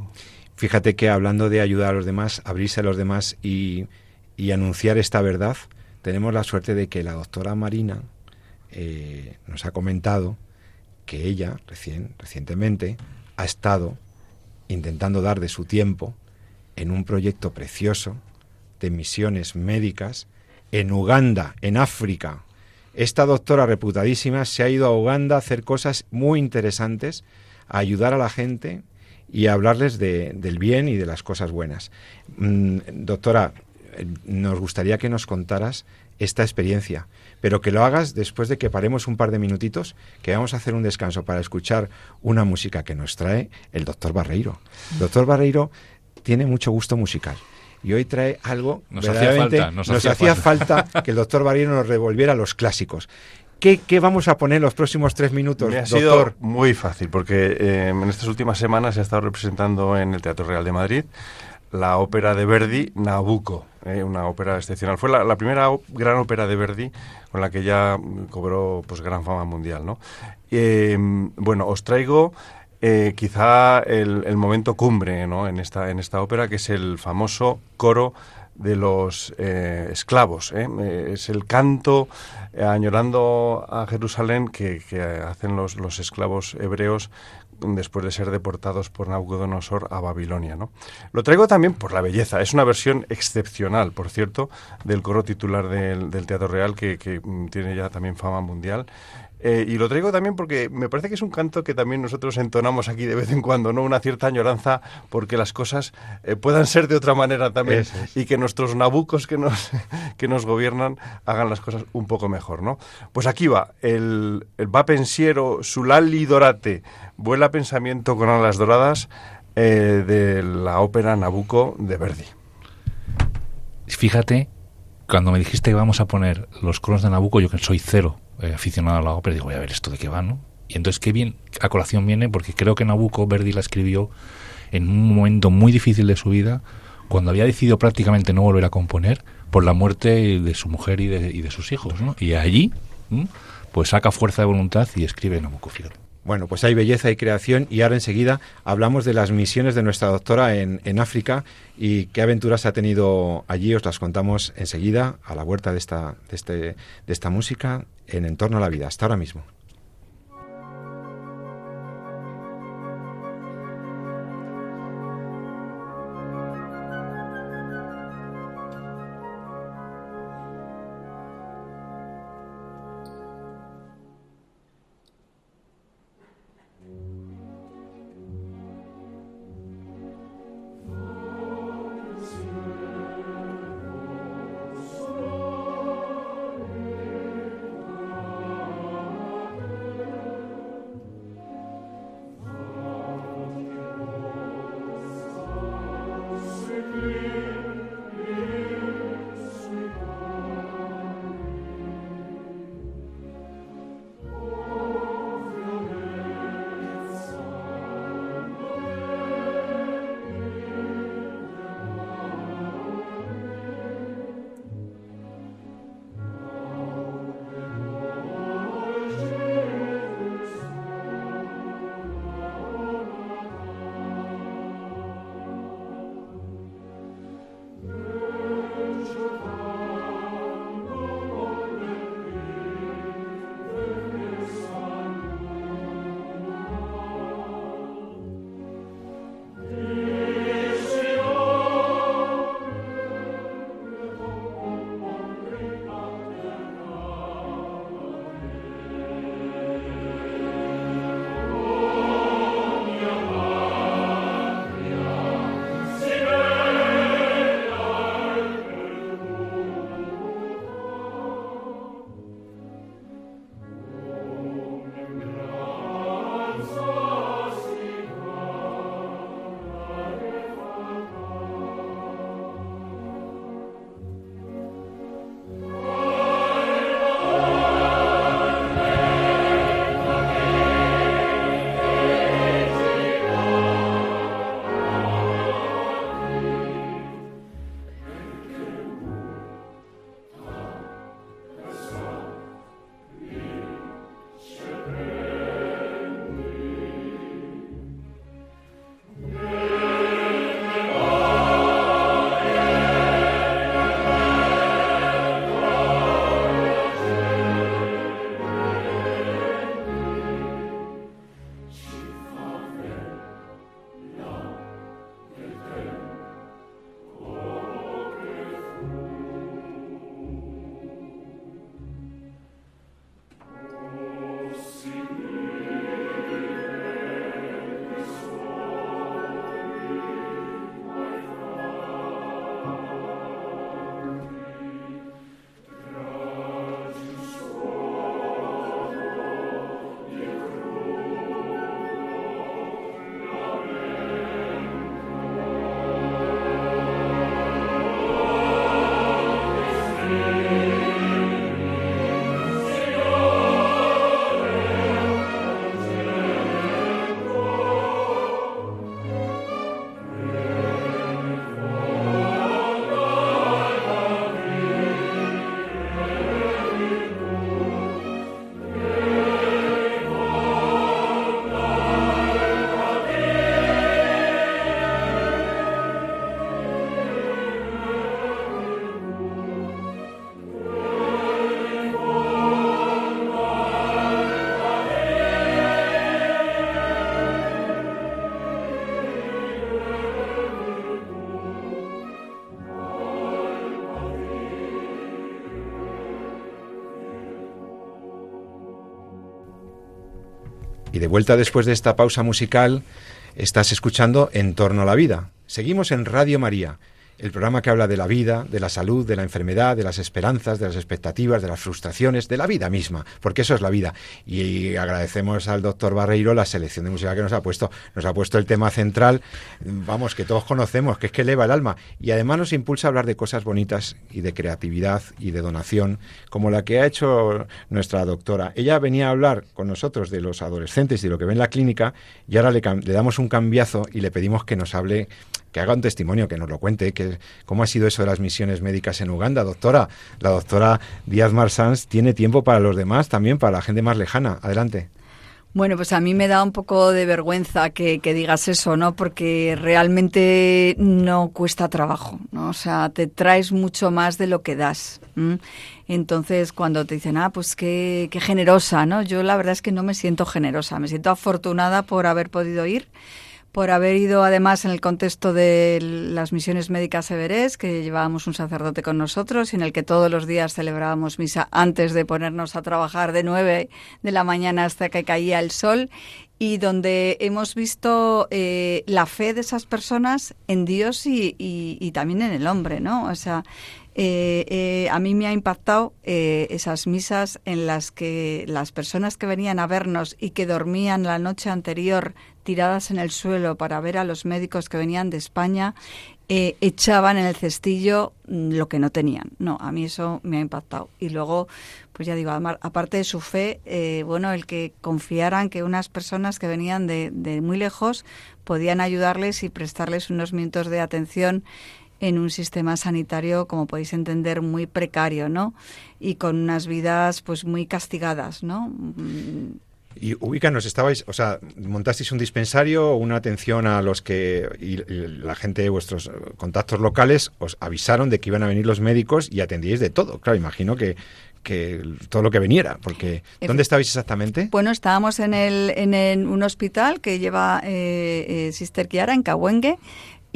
Fíjate que hablando de ayudar a los demás, abrirse a los demás y, y anunciar esta verdad, tenemos la suerte de que la doctora Marina eh, nos ha comentado que ella recién, recientemente ha estado intentando dar de su tiempo en un proyecto precioso de misiones médicas en Uganda, en África. Esta doctora reputadísima se ha ido a Uganda a hacer cosas muy interesantes, a ayudar a la gente y a hablarles del bien y de las cosas buenas. Mm, doctora, nos gustaría que nos contaras esta experiencia, pero que lo hagas después de que paremos un par de minutitos, que vamos a hacer un descanso para escuchar una música que nos trae el doctor Barreiro. El doctor Barreiro tiene mucho gusto musical. Y hoy trae algo nos hacía falta, nos, hacía, falta. [LAUGHS] que el doctor Barreiro nos revolviera los clásicos. ¿Qué, vamos a poner los próximos tres minutos, Me ha sido muy fácil, porque eh, en estas últimas semanas he estado representando en el Teatro Real de Madrid la ópera de Verdi, Nabucco, eh, una ópera excepcional. Fue la, primera gran ópera de Verdi con la que ya cobró pues gran fama mundial, ¿no? Eh, bueno, os traigo eh, quizá el, momento cumbre ¿no? en, esta, en esta ópera, que es el famoso coro de los esclavos. es el canto añorando a Jerusalén que, hacen los, los, esclavos hebreos después de ser deportados por Nabucodonosor a Babilonia. ¿no? Lo traigo también por la belleza. Es una versión excepcional, por cierto, del coro titular del, Teatro Real, que, que, mm, tiene ya también fama mundial. Eh, y lo traigo también porque me parece que es un canto que también nosotros entonamos aquí de vez en cuando, ¿no? Una cierta añoranza porque las cosas eh, puedan ser de otra manera también y que nuestros nabucos que nos, [LAUGHS] que nos gobiernan hagan las cosas un poco mejor, ¿no? Pues aquí va, el, el va pensiero Sulali Dorate, vuela pensamiento con alas doradas eh, de la ópera Nabucco de Verdi. Fíjate, cuando me dijiste que vamos a poner los coros de Nabucco, yo que soy cero eh, aficionado a la ópera, digo, voy a ver esto de qué va, ¿no? Y entonces qué bien, a colación viene, porque creo que Nabucco, Verdi la escribió en un momento muy difícil de su vida, cuando había decidido prácticamente no volver a componer por la muerte de su mujer y de, y de sus hijos, ¿no? Y allí, pues saca fuerza de voluntad y escribe Nabucco, fíjate. Bueno, pues hay belleza y creación y ahora enseguida hablamos de las misiones de nuestra doctora en, en, África y qué aventuras ha tenido allí, os las contamos enseguida a la vuelta de esta, de este, de esta música en Entorno a la Vida. Hasta ahora mismo. De vuelta después de esta pausa musical, estás escuchando En torno a la vida. Seguimos en Radio María el programa que habla de la vida, de la salud, de la enfermedad, de las esperanzas, de las expectativas, de las frustraciones, de la vida misma, porque eso es la vida. Y agradecemos al doctor Barreiro la selección de música que nos ha puesto. Nos ha puesto el tema central, vamos, que todos conocemos, que es que eleva el alma. Y además nos impulsa a hablar de cosas bonitas y de creatividad y de donación, como la que ha hecho nuestra doctora. Ella venía a hablar con nosotros de los adolescentes y de lo que ve en la clínica, y ahora le, le damos un cambiazo y le pedimos que nos hable que haga un testimonio, que nos lo cuente, que cómo ha sido eso de las misiones médicas en Uganda, doctora. La doctora Díaz Marsans tiene tiempo para los demás, también para la gente más lejana. Adelante. Bueno, pues a mí me da un poco de vergüenza que, digas eso, ¿no? Porque realmente no cuesta trabajo, ¿no? O sea, te traes mucho más de lo que das. Entonces, cuando te dicen, ah, pues qué, qué generosa, ¿no? Yo la verdad es que no me siento generosa, me siento afortunada por haber podido ir por haber ido además en el contexto de las misiones médicas Everest, que llevábamos un sacerdote con nosotros y en el que todos los días celebrábamos misa antes de ponernos a trabajar de 9 de la mañana hasta que caía el sol y donde hemos visto eh, la fe de esas personas en Dios y, y, también en el hombre, ¿no? O sea, eh, eh, a mí me ha impactado esas misas en las que las personas que venían a vernos y que dormían la noche anterior tiradas en el suelo para ver a los médicos que venían de España, eh, echaban en el cestillo mm, lo que no tenían. No, a mí eso me ha impactado. Y luego, pues ya digo, aparte de su fe, eh, bueno, el que confiaran que unas personas que venían de, de muy lejos podían ayudarles y prestarles unos minutos de atención en un sistema sanitario, como podéis entender, muy precario, ¿no? Y con unas vidas, pues, muy castigadas, ¿no? Y ubícanos, estabais, o sea, montasteis un dispensario, una atención a los que y, la gente de vuestros contactos locales os avisaron de que iban a venir los médicos y atendíais de todo. Claro, imagino que, que todo lo que viniera, porque ¿dónde estabais exactamente? Bueno, estábamos en, el, en un hospital que lleva eh, eh, Sister Kiara en Cahuengue.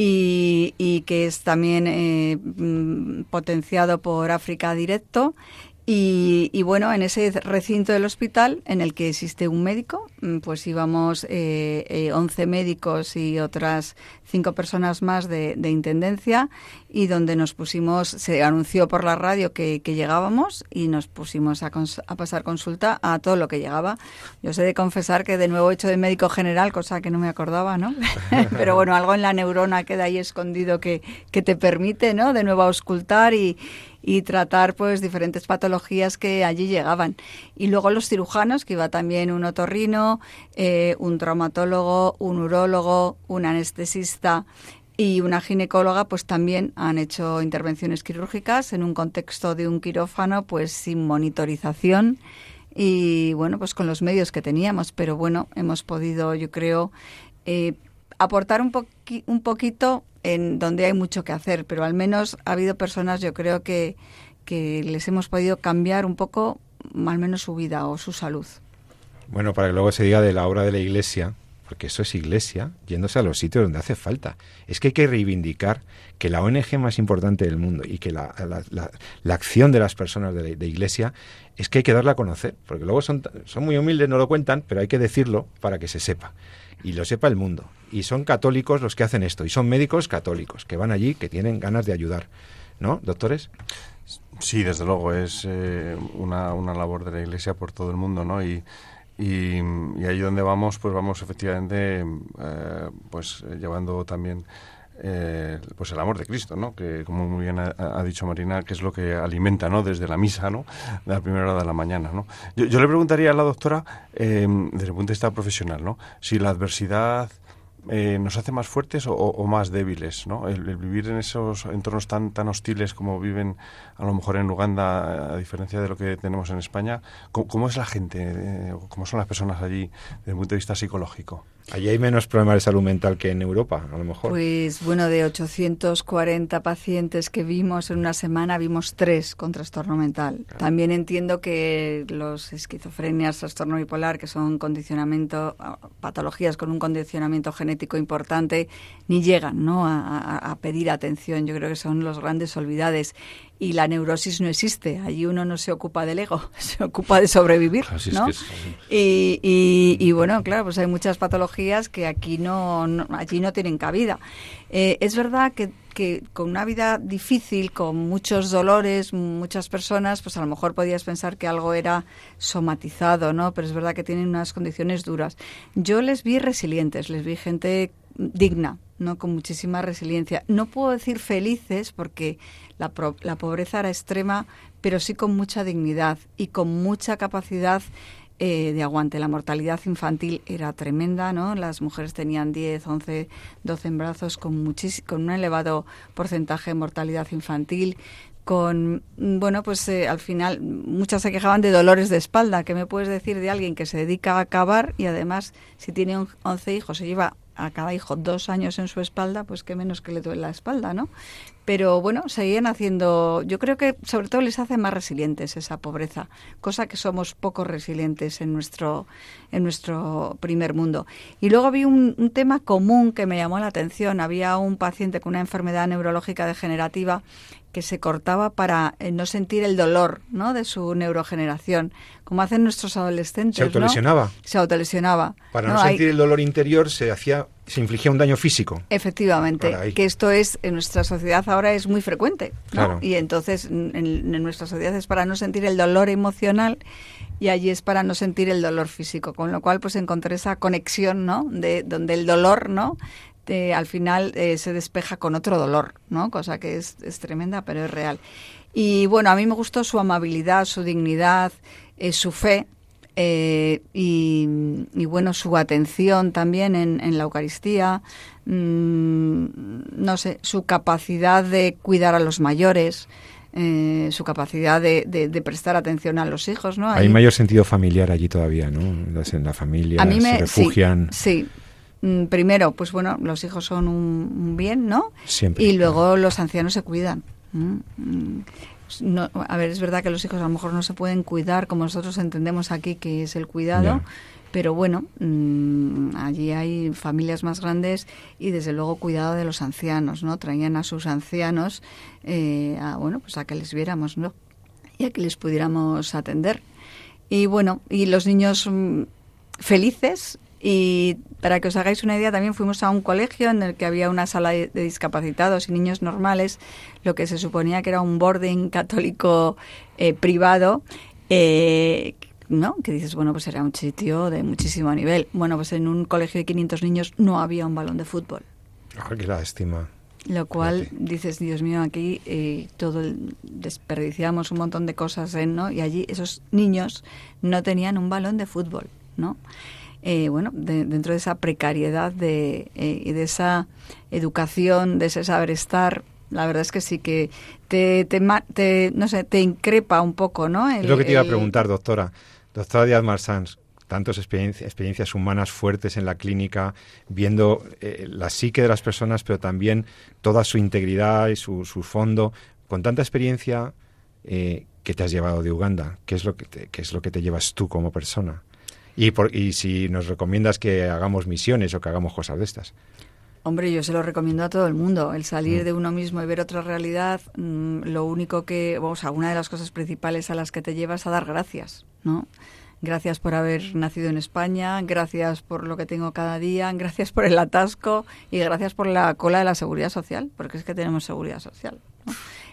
Y, y, que es también eh, mm, potenciado por África Directo y, bueno, en ese recinto del hospital en el que existe un médico, mm, pues íbamos eh, eh, 11 médicos y otras cinco personas más de, intendencia y donde nos pusimos, se anunció por la radio que, llegábamos y nos pusimos a, pasar consulta a todo lo que llegaba. Yo sé de confesar que de nuevo he hecho de médico general, cosa que no me acordaba, ¿no? [LAUGHS] Pero bueno, algo en la neurona queda ahí escondido que, que te permite, ¿no? De nuevo auscultar y y tratar pues diferentes patologías que allí llegaban. Y luego los cirujanos, que iba también un otorrino, eh, un traumatólogo, un urólogo, un anestesista y una ginecóloga pues también han hecho intervenciones quirúrgicas en un contexto de un quirófano pues sin monitorización y bueno pues con los medios que teníamos pero bueno hemos podido yo creo eh, aportar un, un poquito en donde hay mucho que hacer, pero al menos ha habido personas, yo creo que, que les hemos podido cambiar un poco, al menos su vida o su salud. Bueno, para que luego se diga de la obra de la Iglesia, porque eso es Iglesia, yéndose a los sitios donde hace falta. Es que hay que reivindicar que la ONG más importante del mundo y que la, la, acción de las personas de, de, Iglesia es que hay que darla a conocer, porque luego son, son muy humildes, no lo cuentan, pero hay que decirlo para que se sepa y lo sepa el mundo. Y son católicos los que hacen esto, y son médicos católicos que van allí, que tienen ganas de ayudar. ¿No, doctores? Sí, desde luego, es eh, una, una labor de la Iglesia por todo el mundo, ¿no? Y, y, ahí donde vamos, pues vamos efectivamente eh, pues llevando también eh, pues el amor de Cristo, ¿no? Que como muy bien ha, dicho Marina, que es lo que alimenta, ¿no? Desde la misa, ¿no? De la primera hora de la mañana, ¿no? Yo, le preguntaría a la doctora, eh, desde el punto de vista profesional, ¿no? Si la adversidad eh, nos hace más fuertes o, más débiles, ¿no? El, vivir en esos entornos tan tan hostiles como viven a lo mejor en Uganda, a diferencia de lo que tenemos en España, ¿cómo, es la gente, eh, cómo son las personas allí desde el punto de vista psicológico? Allí hay menos problemas de salud mental que en Europa, a lo mejor. Pues bueno, de 840 pacientes que vimos en una semana, vimos tres con trastorno mental. También entiendo que los esquizofrenias, trastorno bipolar, que son condicionamiento, patologías con un condicionamiento genético importante, ni llegan ¿no? a, a pedir atención. Yo creo que son los grandes olvidades. Y la neurosis no existe. Allí uno no se ocupa del ego, [LAUGHS] se ocupa de sobrevivir. ¿no? y, bueno, claro, pues hay muchas patologías que aquí no, allí no tienen cabida. Eh, es verdad que, que, con una vida difícil, con muchos dolores, muchas personas, pues a lo mejor podías pensar que algo era somatizado, ¿no? Pero es verdad que tienen unas condiciones duras. Yo les vi resilientes, les vi gente digna, ¿no? Con muchísima resiliencia. No puedo decir felices porque la, la pobreza era extrema, pero sí con mucha dignidad y con mucha capacidad eh, de aguante. La mortalidad infantil era tremenda, ¿no? Las mujeres tenían 10, 11, 12 embarazos con, con un elevado porcentaje de mortalidad infantil con, bueno, pues eh, al final muchas se quejaban de dolores de espalda. ¿Qué me puedes decir de alguien que se dedica a acabar y además si tiene 11 hijos se lleva a cada hijo dos años en su espalda, pues qué menos que le duele la espalda, ¿no? Pero bueno, seguían haciendo, yo creo que sobre todo les hace más resilientes esa pobreza, cosa que somos poco resilientes en nuestro, en nuestro primer mundo. Y luego había un, un tema común que me llamó la atención. Había un paciente con una enfermedad neurológica degenerativa que se cortaba para eh, no sentir el dolor ¿no? de su neurogeneración, como hacen nuestros adolescentes. Se autolesionaba. Se autolesionaba. Para no, sentir el dolor interior se hacía, se infligía un daño físico. Efectivamente, que esto es en nuestra sociedad ahora es muy frecuente. Y entonces en, en, nuestra sociedad es para no sentir el dolor emocional y allí es para no sentir el dolor físico, con lo cual pues encontré esa conexión, ¿no? De donde el dolor, ¿no? Al final eh, se despeja con otro dolor, ¿no? Cosa que es, tremenda, pero es real. Y bueno, a mí me gustó su amabilidad, su dignidad, eh, su fe, eh, y, bueno, su atención también en, la Eucaristía, mm, no sé, su capacidad de cuidar a los mayores, su capacidad de, prestar atención a los hijos, ¿no? Hay mayor sentido familiar allí todavía, ¿no? En la familia se refugian. sí primero, pues bueno, los hijos son un, bien, ¿no? Siempre. Y luego los ancianos se cuidan. Mm, a ver, es verdad que los hijos a lo mejor no se pueden cuidar como nosotros entendemos aquí que es el cuidado, pero bueno, mm, allí hay familias más grandes y desde luego cuidado de los ancianos, ¿no? Traían a sus ancianos, eh, a, bueno, pues a que les viéramos, ¿no? Y a que les pudiéramos atender. Y bueno, y los niños felices y para que os hagáis una idea, también fuimos a un colegio en el que había una sala de discapacitados y niños normales, lo que se suponía que era un boarding católico eh, privado. Eh, ¿no? Que dices, bueno, pues era un sitio de muchísimo nivel. Bueno, pues en un colegio de 500 niños no había un balón de fútbol. Ah, qué lástima. Lo cual dices, Dios mío, aquí eh, todo desperdiciamos un montón de cosas, ¿no? Y allí esos niños no tenían un balón de fútbol, ¿no? Eh, bueno, dentro de esa precariedad de, eh, y de esa educación, de ese saber estar, la verdad es que sí que te, te, no sé, te increpa un poco, ¿no? es lo que te iba a preguntar, doctora. Doctora Díaz Marsans, tantas experiencias humanas fuertes en la clínica, viendo eh, la psique de las personas, pero también toda su integridad y su, su fondo. Con tanta experiencia, eh, ¿qué te has llevado de Uganda? ¿Qué es, lo que ¿Qué es lo que te llevas tú como persona? Y, por, y si nos recomiendas que hagamos misiones o que hagamos cosas de estas. Hombre, yo se lo recomiendo a todo el mundo. El salir mm. de uno mismo y ver otra realidad, mm, lo único que, vamos, a una de las cosas principales a las que te llevas a dar gracias, ¿no? Gracias por haber nacido en España, gracias por lo que tengo cada día, gracias por el atasco y gracias por la cola de la seguridad social, porque es que tenemos seguridad social.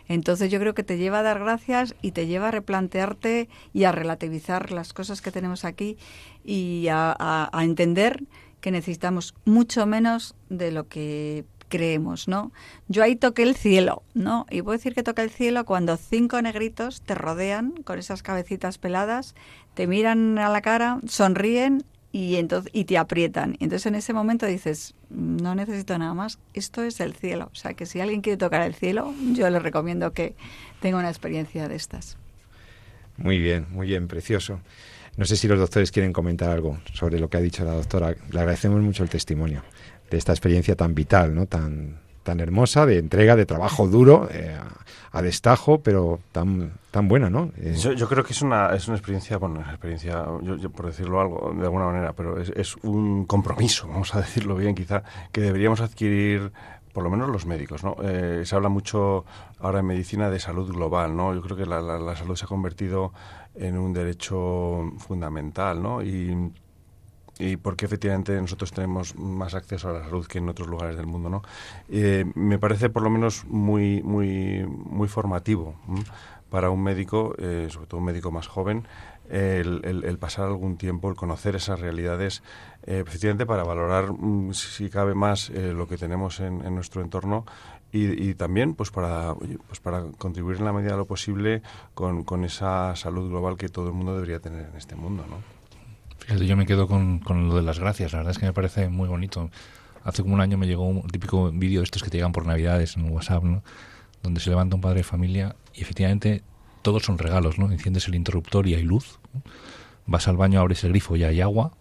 Entonces yo creo que te lleva a dar gracias y te lleva a replantearte y a relativizar las cosas que tenemos aquí y a, entender que necesitamos mucho menos de lo que creemos, ¿no? Yo ahí toqué el cielo, ¿no? Y puedo decir que toqué el cielo cuando cinco negritos te rodean con esas cabecitas peladas, te miran a la cara, sonríen y entonces y te aprietan. Entonces en ese momento dices, no necesito nada más, esto es el cielo. O sea que si alguien quiere tocar el cielo, yo le recomiendo que tenga una experiencia de estas. Muy bien, muy bien, precioso. No sé si los doctores quieren comentar algo sobre lo que ha dicho la doctora. Le agradecemos mucho el testimonio de esta experiencia tan vital, ¿no? Tan, tan hermosa, de entrega, de trabajo duro, eh, a, destajo, pero tan, tan buena, ¿no? Eh, yo, creo que es una, es una experiencia, bueno, una experiencia, yo, por decirlo algo, de alguna manera, pero es, un compromiso, [LAUGHS] vamos a decirlo bien, quizá, que deberíamos adquirir por lo menos los médicos, ¿no? Eh, se habla mucho ahora en medicina de salud global, ¿no? Yo creo que la, la, salud se ha convertido en un derecho fundamental, ¿no? Y, y porque efectivamente nosotros tenemos más acceso a la salud que en otros lugares del mundo, ¿no? Eh, me parece por lo menos muy, muy, muy formativo para un médico, eh, sobre todo un médico más joven, el, pasar algún tiempo, el conocer esas realidades, eh, precisamente para valorar, mm, si cabe más, eh, lo que tenemos en, nuestro entorno y, también pues para, pues para contribuir en la medida de lo posible con, esa salud global que todo el mundo debería tener en este mundo. ¿no? Yo me quedo con, con lo de las gracias, la verdad es que me parece muy bonito. Hace como un año me llegó un típico vídeo de estos que te llegan por Navidades en WhatsApp, ¿no? donde se levanta un padre de familia y efectivamente todos son regalos, ¿no? Enciendes el interruptor y hay luz. Vas al baño, abres el grifo y hay agua.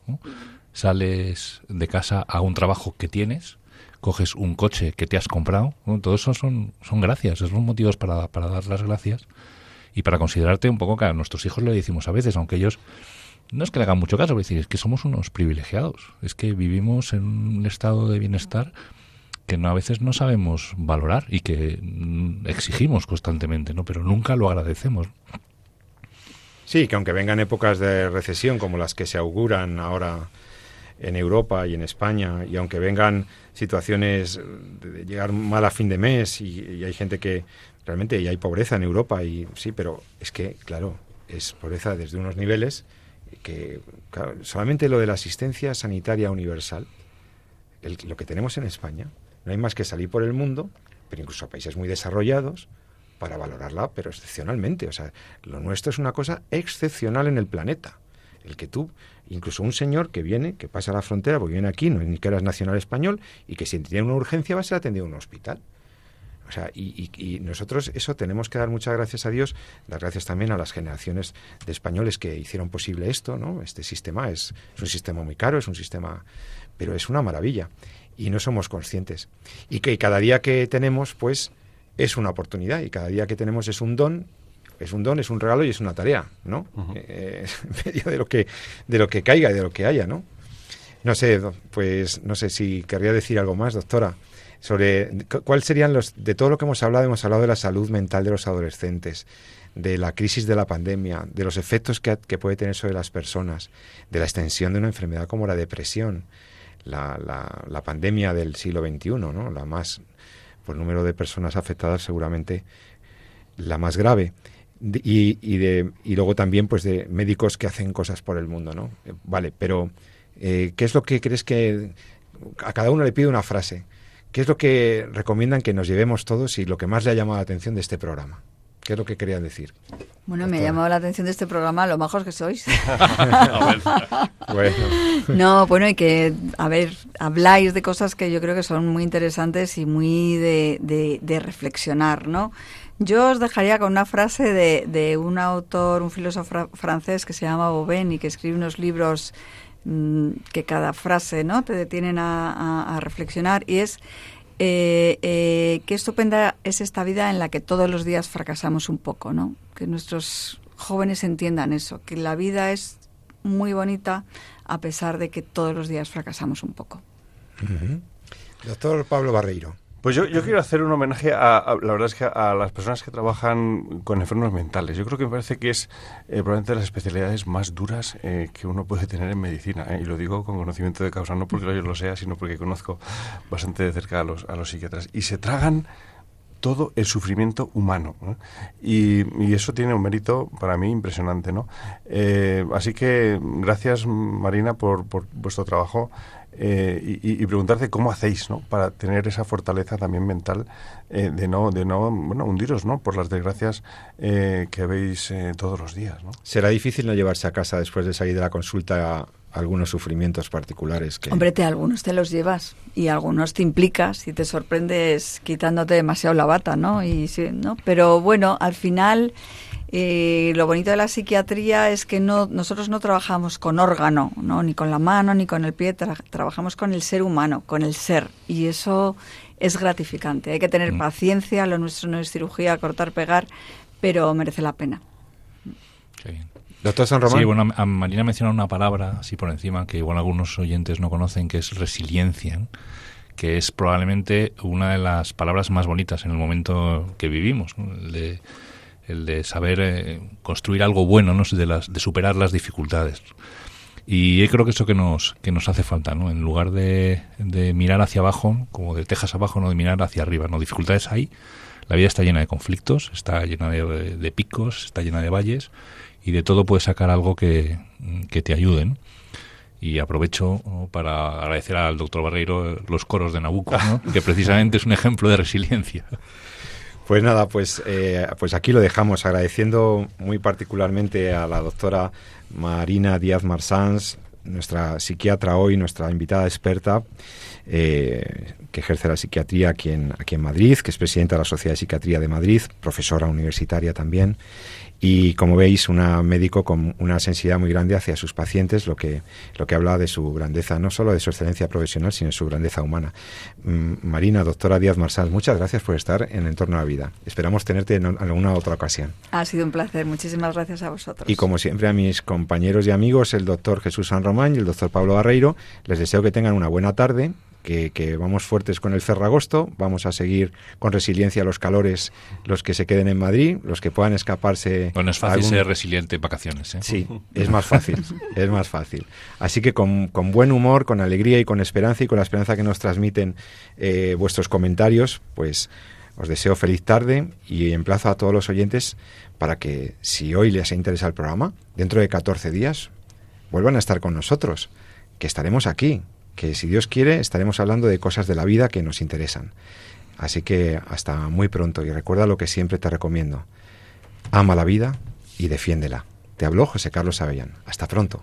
Sales de casa a un trabajo que tienes. Coges un coche que te has comprado. Todo eso son, son gracias, son motivos para, para dar las gracias y para considerarte un poco que a nuestros hijos le decimos a veces, aunque ellos no es que le hagan mucho caso, decir, es que somos unos privilegiados, es que vivimos en un estado de bienestar que no, a veces no sabemos valorar y que mm, exigimos constantemente, ¿no? Pero nunca lo agradecemos. Sí, que aunque vengan épocas de recesión como las que se auguran ahora en Europa y en España, y aunque vengan situaciones de llegar mal a fin de mes y, hay gente que realmente hay pobreza en Europa y sí, pero es que claro es pobreza desde unos niveles que solamente lo de la asistencia sanitaria universal, lo que tenemos en España, no hay más que salir por el mundo, pero incluso a países muy desarrollados, para valorarla, pero excepcionalmente. O sea, lo nuestro es una cosa excepcional en el planeta. El que tú, incluso un señor que viene, que pasa la frontera, porque viene aquí, no es ni que eras nacional español, y que si tiene una urgencia va a ser atendido en un hospital. O sea, y, nosotros eso tenemos que dar muchas gracias a Dios, dar gracias también a las generaciones de españoles que hicieron posible esto, ¿no? Este sistema es, es un sistema muy caro, es un sistema, pero es una maravilla y no somos conscientes. Y que cada día que tenemos, pues, es una oportunidad y cada día que tenemos es un don, es un don, es un regalo y es una tarea, ¿no? Eh, [LAUGHS] en medio de lo que de lo que caiga y de lo que haya, ¿no? No sé, pues no sé si querría decir algo más, doctora, sobre cuáles serían los de todo lo que hemos hablado, hemos hablado de la salud mental de los adolescentes, de la crisis de la pandemia, de los efectos que, que puede tener sobre las personas, de la extensión de una enfermedad como la depresión, la, la, pandemia del siglo XXI, ¿no? la más, por número de personas afectadas, seguramente la más grave. Y, y, de, y luego también pues de médicos que hacen cosas por el mundo, ¿no? Eh, vale, pero eh, ¿qué es lo que crees que a cada uno le pide una frase? ¿Qué es lo que recomiendan que nos llevemos todos y lo que más le ha llamado la atención de este programa? ¿Qué es lo que querían decir? Bueno, me ha llamado la atención de este programa lo mejor que sois. [LAUGHS] bueno. No, bueno, y que, a ver, habláis de cosas que yo creo que son muy interesantes y muy de, de, reflexionar, ¿no? Yo os dejaría con una frase de, de un autor, un filósofo francés que se llama Bobén y que escribe unos libros que cada frase no te detienen a, a reflexionar y es eh, eh, qué estupenda es esta vida en la que todos los días fracasamos un poco, ¿no? Que nuestros jóvenes entiendan eso, que la vida es muy bonita a pesar de que todos los días fracasamos un poco. Doctor Pablo Barreiro. Pues yo, quiero hacer un homenaje a, la verdad es que a las personas que trabajan con enfermos mentales. Yo creo que me parece que es eh, probablemente de las especialidades más duras eh, que uno puede tener en medicina. Eh, y lo digo con conocimiento de causa, no porque yo lo sea, sino porque conozco bastante de cerca a los, a los psiquiatras. Y se tragan todo el sufrimiento humano. Y, y, eso tiene un mérito para mí impresionante. ¿no? así que gracias, Marina, por, por vuestro trabajo. Eh, y, preguntarte cómo hacéis ¿no? para tener esa fortaleza también mental eh, de no de no bueno hundiros no por las desgracias eh, que veis todos los días ¿no? será difícil no llevarse a casa después de salir de la consulta algunos sufrimientos particulares que hombre te algunos te los llevas y algunos te implicas y te sorprendes quitándote demasiado la bata no y sí, no pero bueno al final y lo bonito de la psiquiatría es que no, nosotros no trabajamos con órgano, ¿no? ni con la mano, ni con el pie, trabajamos con el ser humano, con el ser. Y eso es gratificante. Hay que tener mm. paciencia, lo nuestro no es cirugía, cortar, pegar, pero merece la pena. Doctor San Román. Sí, bueno, Marina menciona una palabra así por encima que igual algunos oyentes no conocen, que es resiliencia que es probablemente una de las palabras más bonitas en el momento que vivimos, el, de, el, de, saber eh, construir algo bueno, ¿no? de, las, de superar las dificultades. Y creo que eso que nos, que nos hace falta, ¿no? En lugar de, de, mirar hacia abajo, como de tejas abajo, no de mirar hacia arriba, ¿no? Dificultades hay, la vida está llena de conflictos, está llena de, de picos, está llena de valles, y de todo puedes sacar algo que, que te ayuden. Y aprovecho para agradecer al doctor Barreiro los coros de Nabucco, ¿no? [LAUGHS] que precisamente es un ejemplo de resiliencia. Pues nada, pues, eh, pues aquí lo dejamos, agradeciendo muy particularmente a la doctora Marina Díaz Marsans, nuestra psiquiatra hoy, nuestra invitada experta, eh, que ejerce la psiquiatría aquí en, aquí en Madrid, que es presidenta de la Sociedad de Psiquiatría de Madrid, profesora universitaria también, y como veis, una médico con una sensibilidad muy grande hacia sus pacientes, lo que, lo que habla de su grandeza, no solo de su excelencia profesional, sino de su grandeza humana. Mm, Marina, doctora Díaz Marsal, muchas gracias por estar en Entorno a la Vida. Esperamos tenerte en alguna otra ocasión. Ha sido un placer, muchísimas gracias a vosotros. Y como siempre a mis compañeros y amigos, el doctor Jesús San Román y el doctor Pablo Barreiro, les deseo que tengan una buena tarde, que, vamos fuertes con el Ferragosto, vamos a seguir con resiliencia los calores, los que se queden en Madrid, los que puedan escaparse. Bueno, es fácil ser resiliente en vacaciones. ¿eh? Sí, es más fácil, [LAUGHS] es más fácil. Así que con, buen humor, con alegría y con esperanza y con la esperanza que nos transmiten eh, vuestros comentarios, pues os deseo feliz tarde y emplazo a todos los oyentes para que si hoy les interesa el programa, dentro de 14 días, vuelvan a estar con nosotros, que estaremos aquí, que si Dios quiere estaremos hablando de cosas de la vida que nos interesan. Así que hasta muy pronto y recuerda lo que siempre te recomiendo. Ama la vida y defiéndela. Te habló José Carlos Avellán. Hasta pronto.